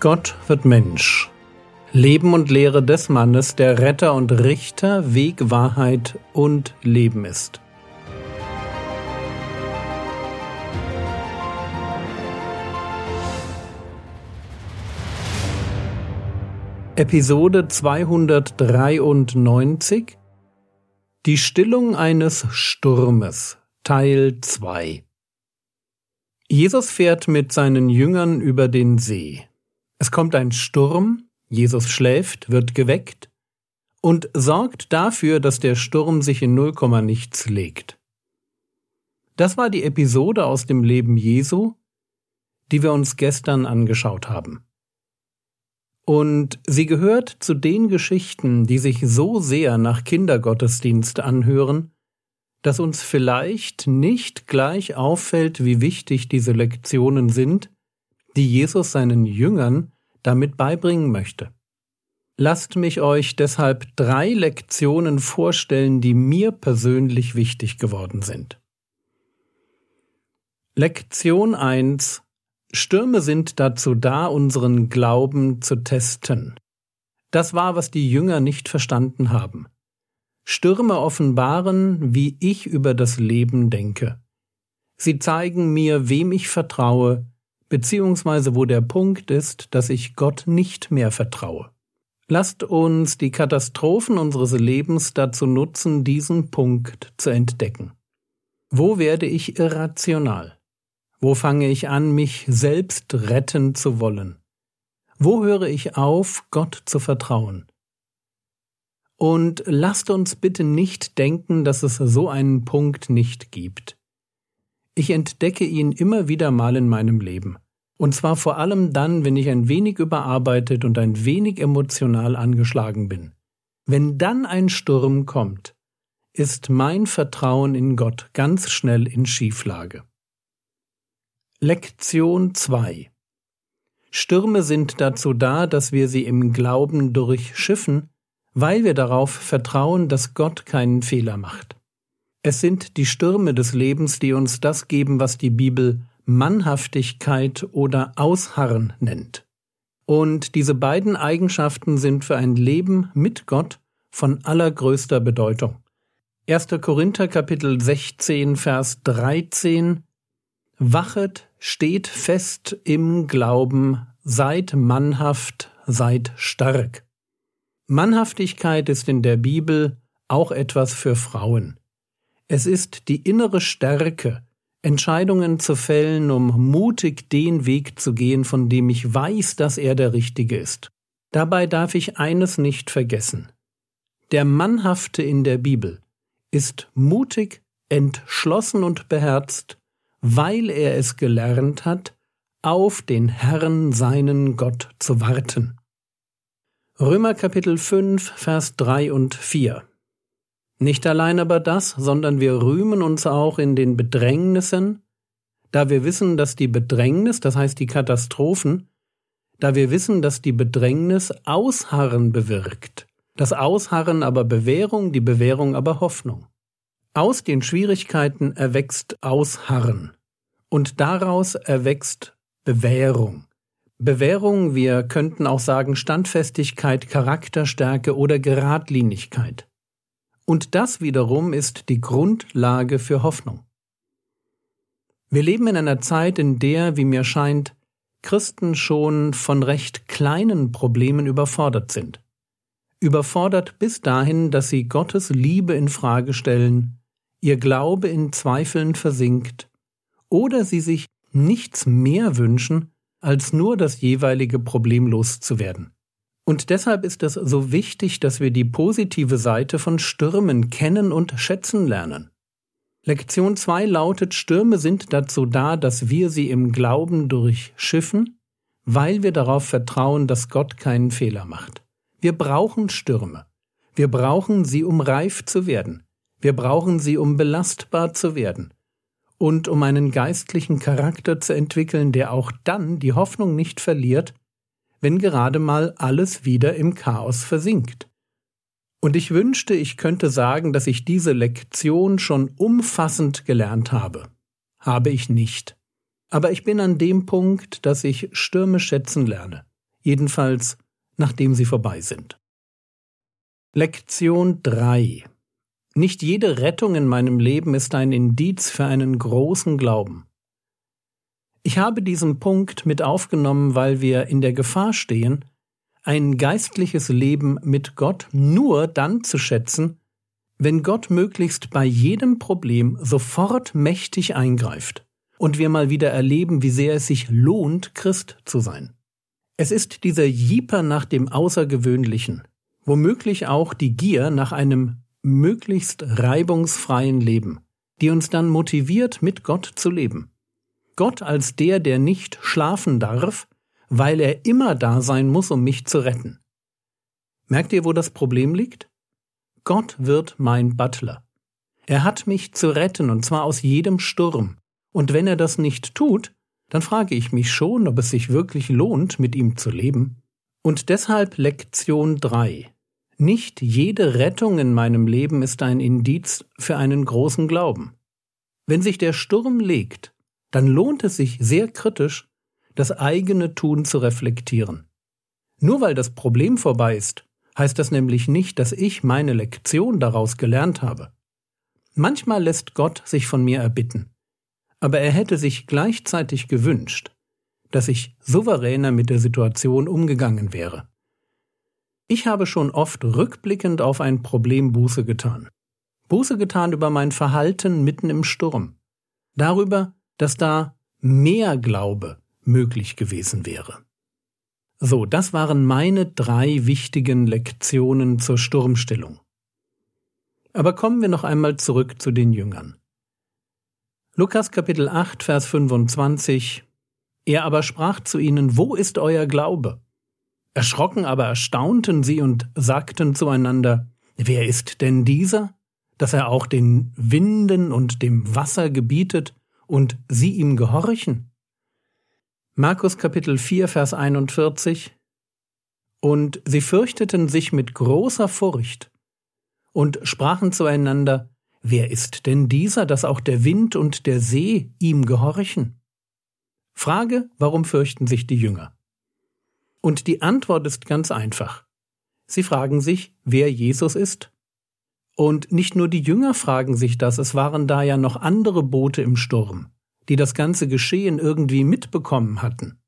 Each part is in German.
Gott wird Mensch. Leben und Lehre des Mannes, der Retter und Richter, Weg, Wahrheit und Leben ist. Episode 293 Die Stillung eines Sturmes Teil 2 Jesus fährt mit seinen Jüngern über den See. Es kommt ein Sturm, Jesus schläft, wird geweckt und sorgt dafür, dass der Sturm sich in null nichts legt. Das war die Episode aus dem Leben Jesu, die wir uns gestern angeschaut haben. Und sie gehört zu den Geschichten, die sich so sehr nach Kindergottesdienst anhören, dass uns vielleicht nicht gleich auffällt, wie wichtig diese Lektionen sind, die Jesus seinen Jüngern damit beibringen möchte. Lasst mich euch deshalb drei Lektionen vorstellen, die mir persönlich wichtig geworden sind. Lektion 1 Stürme sind dazu da, unseren Glauben zu testen. Das war, was die Jünger nicht verstanden haben. Stürme offenbaren, wie ich über das Leben denke. Sie zeigen mir, wem ich vertraue, beziehungsweise wo der Punkt ist, dass ich Gott nicht mehr vertraue. Lasst uns die Katastrophen unseres Lebens dazu nutzen, diesen Punkt zu entdecken. Wo werde ich irrational? Wo fange ich an, mich selbst retten zu wollen? Wo höre ich auf, Gott zu vertrauen? Und lasst uns bitte nicht denken, dass es so einen Punkt nicht gibt. Ich entdecke ihn immer wieder mal in meinem Leben. Und zwar vor allem dann, wenn ich ein wenig überarbeitet und ein wenig emotional angeschlagen bin. Wenn dann ein Sturm kommt, ist mein Vertrauen in Gott ganz schnell in Schieflage. Lektion 2 Stürme sind dazu da, dass wir sie im Glauben durchschiffen weil wir darauf vertrauen, dass Gott keinen Fehler macht. Es sind die Stürme des Lebens, die uns das geben, was die Bibel Mannhaftigkeit oder Ausharren nennt. Und diese beiden Eigenschaften sind für ein Leben mit Gott von allergrößter Bedeutung. 1. Korinther Kapitel 16 Vers 13 Wachet, steht fest im Glauben, seid mannhaft, seid stark. Mannhaftigkeit ist in der Bibel auch etwas für Frauen. Es ist die innere Stärke, Entscheidungen zu fällen, um mutig den Weg zu gehen, von dem ich weiß, dass er der richtige ist. Dabei darf ich eines nicht vergessen. Der Mannhafte in der Bibel ist mutig, entschlossen und beherzt, weil er es gelernt hat, auf den Herrn seinen Gott zu warten. Römer Kapitel 5, Vers 3 und 4. Nicht allein aber das, sondern wir rühmen uns auch in den Bedrängnissen, da wir wissen, dass die Bedrängnis, das heißt die Katastrophen, da wir wissen, dass die Bedrängnis Ausharren bewirkt, das Ausharren aber Bewährung, die Bewährung aber Hoffnung. Aus den Schwierigkeiten erwächst Ausharren und daraus erwächst Bewährung. Bewährung, wir könnten auch sagen Standfestigkeit, Charakterstärke oder Geradlinigkeit. Und das wiederum ist die Grundlage für Hoffnung. Wir leben in einer Zeit, in der, wie mir scheint, Christen schon von recht kleinen Problemen überfordert sind. Überfordert bis dahin, dass sie Gottes Liebe in Frage stellen, ihr Glaube in Zweifeln versinkt, oder sie sich nichts mehr wünschen, als nur das jeweilige Problem loszuwerden. Und deshalb ist es so wichtig, dass wir die positive Seite von Stürmen kennen und schätzen lernen. Lektion 2 lautet, Stürme sind dazu da, dass wir sie im Glauben durchschiffen, weil wir darauf vertrauen, dass Gott keinen Fehler macht. Wir brauchen Stürme. Wir brauchen sie, um reif zu werden. Wir brauchen sie, um belastbar zu werden und um einen geistlichen Charakter zu entwickeln, der auch dann die Hoffnung nicht verliert, wenn gerade mal alles wieder im Chaos versinkt. Und ich wünschte, ich könnte sagen, dass ich diese Lektion schon umfassend gelernt habe. Habe ich nicht. Aber ich bin an dem Punkt, dass ich Stürme schätzen lerne. jedenfalls nachdem sie vorbei sind. Lektion 3 Nicht jede Rettung in meinem Leben ist ein Indiz für einen großen Glauben. Ich habe diesen Punkt mit aufgenommen, weil wir in der Gefahr stehen, ein geistliches Leben mit Gott nur dann zu schätzen, wenn Gott möglichst bei jedem Problem sofort mächtig eingreift und wir mal wieder erleben, wie sehr es sich lohnt, Christ zu sein. Es ist dieser Jieper nach dem Außergewöhnlichen, womöglich auch die Gier nach einem möglichst reibungsfreien Leben, die uns dann motiviert, mit Gott zu leben. Gott als der, der nicht schlafen darf, weil er immer da sein muss, um mich zu retten. Merkt ihr, wo das Problem liegt? Gott wird mein Butler. Er hat mich zu retten, und zwar aus jedem Sturm. Und wenn er das nicht tut, dann frage ich mich schon, ob es sich wirklich lohnt, mit ihm zu leben. Und deshalb Lektion 3. Nicht jede Rettung in meinem Leben ist ein Indiz für einen großen Glauben. Wenn sich der Sturm legt, dann lohnt es sich sehr kritisch, das eigene Tun zu reflektieren. Nur weil das Problem vorbei ist, heißt das nämlich nicht, dass ich meine Lektion daraus gelernt habe. Manchmal lässt Gott sich von mir erbitten aber er hätte sich gleichzeitig gewünscht, dass ich souveräner mit der Situation umgegangen wäre. Ich habe schon oft rückblickend auf ein Problem Buße getan. Buße getan über mein Verhalten mitten im Sturm. Darüber, dass da mehr Glaube möglich gewesen wäre. So, das waren meine drei wichtigen Lektionen zur Sturmstellung. Aber kommen wir noch einmal zurück zu den Jüngern. Lukas Kapitel 8, Vers 25 Er aber sprach zu ihnen, Wo ist euer Glaube? Erschrocken aber erstaunten sie und sagten zueinander, Wer ist denn dieser, dass er auch den Winden und dem Wasser gebietet und sie ihm gehorchen? Markus Kapitel 4, Vers 41 Und sie fürchteten sich mit großer Furcht und sprachen zueinander, Wer ist denn dieser, dass auch der Wind und der See ihm gehorchen? Frage, warum fürchten sich die Jünger? Und die Antwort ist ganz einfach. Sie fragen sich, wer Jesus ist. Und nicht nur die Jünger fragen sich das, es waren da ja noch andere Boote im Sturm, die das ganze Geschehen irgendwie mitbekommen hatten.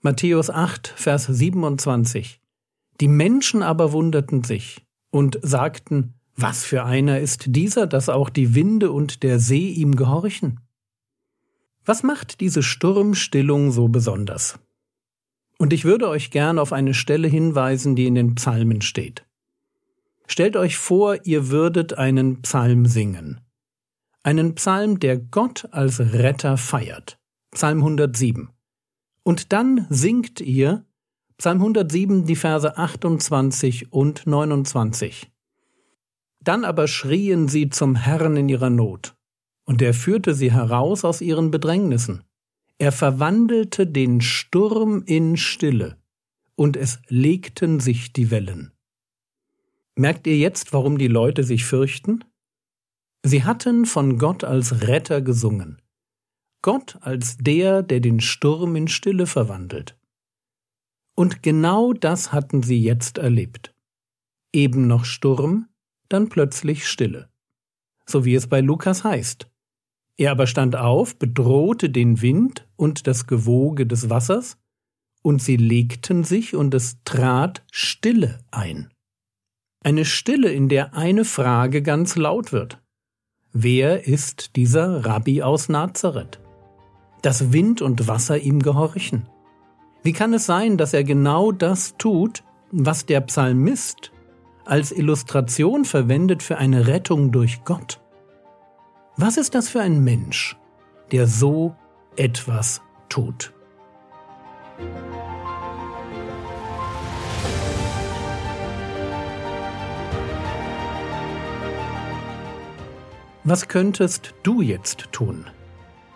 Matthäus 8, Vers 27. Die Menschen aber wunderten sich und sagten, was für einer ist dieser, dass auch die Winde und der See ihm gehorchen? Was macht diese Sturmstillung so besonders? Und ich würde euch gern auf eine Stelle hinweisen, die in den Psalmen steht. Stellt euch vor, ihr würdet einen Psalm singen. Einen Psalm, der Gott als Retter feiert. Psalm 107. Und dann singt ihr Psalm 107 die Verse 28 und 29. Dann aber schrien sie zum Herrn in ihrer Not, und er führte sie heraus aus ihren Bedrängnissen. Er verwandelte den Sturm in Stille, und es legten sich die Wellen. Merkt ihr jetzt, warum die Leute sich fürchten? Sie hatten von Gott als Retter gesungen. Gott als der, der den Sturm in Stille verwandelt. Und genau das hatten sie jetzt erlebt. Eben noch Sturm, dann plötzlich Stille. So wie es bei Lukas heißt. Er aber stand auf, bedrohte den Wind und das Gewoge des Wassers, und sie legten sich, und es trat Stille ein. Eine Stille, in der eine Frage ganz laut wird. Wer ist dieser Rabbi aus Nazareth? Dass Wind und Wasser ihm gehorchen. Wie kann es sein, dass er genau das tut, was der Psalmist als Illustration verwendet für eine Rettung durch Gott. Was ist das für ein Mensch, der so etwas tut? Was könntest du jetzt tun?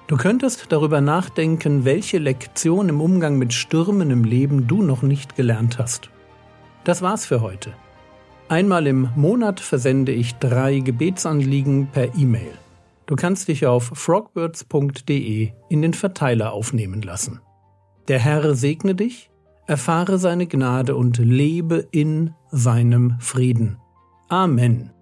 Du könntest darüber nachdenken, welche Lektion im Umgang mit Stürmen im Leben du noch nicht gelernt hast. Das war's für heute. Einmal im Monat versende ich drei Gebetsanliegen per E-Mail. Du kannst dich auf frogbirds.de in den Verteiler aufnehmen lassen. Der Herr segne dich, erfahre seine Gnade und lebe in seinem Frieden. Amen.